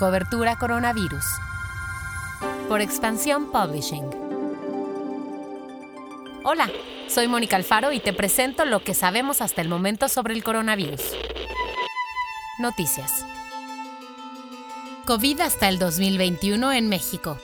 Cobertura Coronavirus. Por Expansión Publishing. Hola, soy Mónica Alfaro y te presento lo que sabemos hasta el momento sobre el coronavirus. Noticias. COVID hasta el 2021 en México.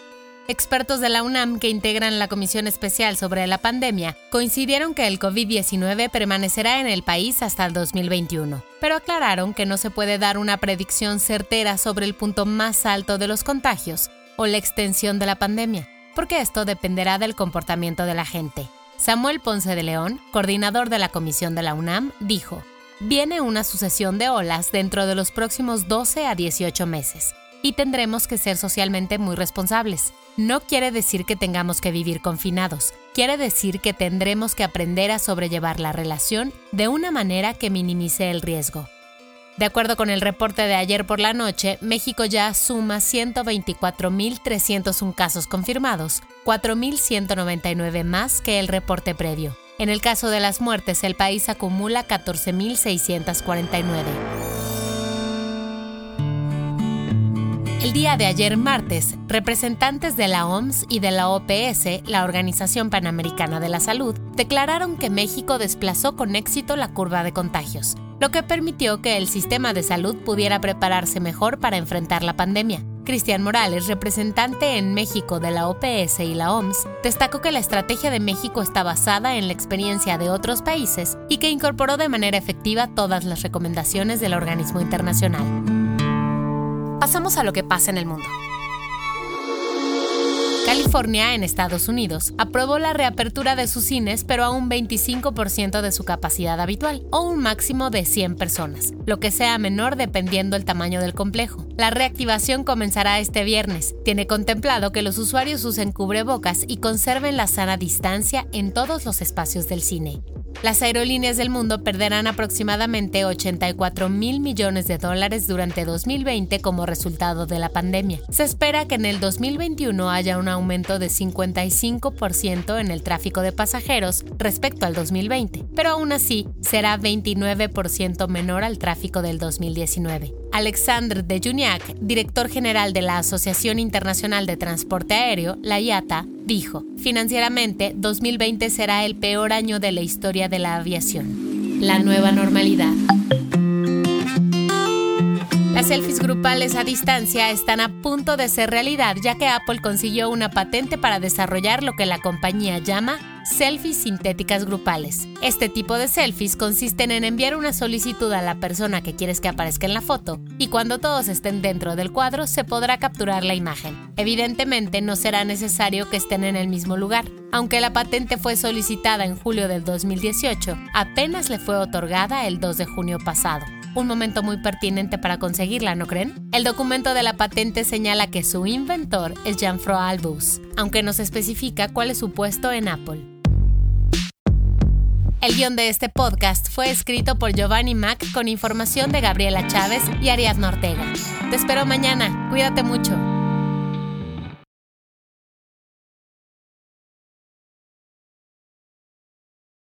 Expertos de la UNAM que integran la Comisión Especial sobre la Pandemia coincidieron que el COVID-19 permanecerá en el país hasta el 2021, pero aclararon que no se puede dar una predicción certera sobre el punto más alto de los contagios o la extensión de la pandemia, porque esto dependerá del comportamiento de la gente. Samuel Ponce de León, coordinador de la Comisión de la UNAM, dijo, Viene una sucesión de olas dentro de los próximos 12 a 18 meses y tendremos que ser socialmente muy responsables. No quiere decir que tengamos que vivir confinados, quiere decir que tendremos que aprender a sobrellevar la relación de una manera que minimice el riesgo. De acuerdo con el reporte de ayer por la noche, México ya suma 124.301 casos confirmados, 4.199 más que el reporte previo. En el caso de las muertes, el país acumula 14.649. El día de ayer martes, representantes de la OMS y de la OPS, la Organización Panamericana de la Salud, declararon que México desplazó con éxito la curva de contagios, lo que permitió que el sistema de salud pudiera prepararse mejor para enfrentar la pandemia. Cristian Morales, representante en México de la OPS y la OMS, destacó que la estrategia de México está basada en la experiencia de otros países y que incorporó de manera efectiva todas las recomendaciones del organismo internacional. Pasamos a lo que pasa en el mundo. California, en Estados Unidos, aprobó la reapertura de sus cines, pero a un 25% de su capacidad habitual, o un máximo de 100 personas, lo que sea menor dependiendo el tamaño del complejo. La reactivación comenzará este viernes. Tiene contemplado que los usuarios usen cubrebocas y conserven la sana distancia en todos los espacios del cine. Las aerolíneas del mundo perderán aproximadamente 84 mil millones de dólares durante 2020 como resultado de la pandemia. Se espera que en el 2021 haya un aumento de 55% en el tráfico de pasajeros respecto al 2020, pero aún así será 29% menor al tráfico del 2019. Alexandre de Juniac, director general de la Asociación Internacional de Transporte Aéreo, la IATA, dijo, financieramente 2020 será el peor año de la historia de la aviación. La nueva normalidad. Las selfies grupales a distancia están a punto de ser realidad ya que Apple consiguió una patente para desarrollar lo que la compañía llama selfies sintéticas grupales. Este tipo de selfies consisten en enviar una solicitud a la persona que quieres que aparezca en la foto y cuando todos estén dentro del cuadro se podrá capturar la imagen. Evidentemente no será necesario que estén en el mismo lugar. Aunque la patente fue solicitada en julio del 2018, apenas le fue otorgada el 2 de junio pasado un momento muy pertinente para conseguirla, ¿no creen? El documento de la patente señala que su inventor es Jean-François Albus, aunque no se especifica cuál es su puesto en Apple. El guion de este podcast fue escrito por Giovanni Mac con información de Gabriela Chávez y Ariadna Ortega. Te espero mañana. Cuídate mucho.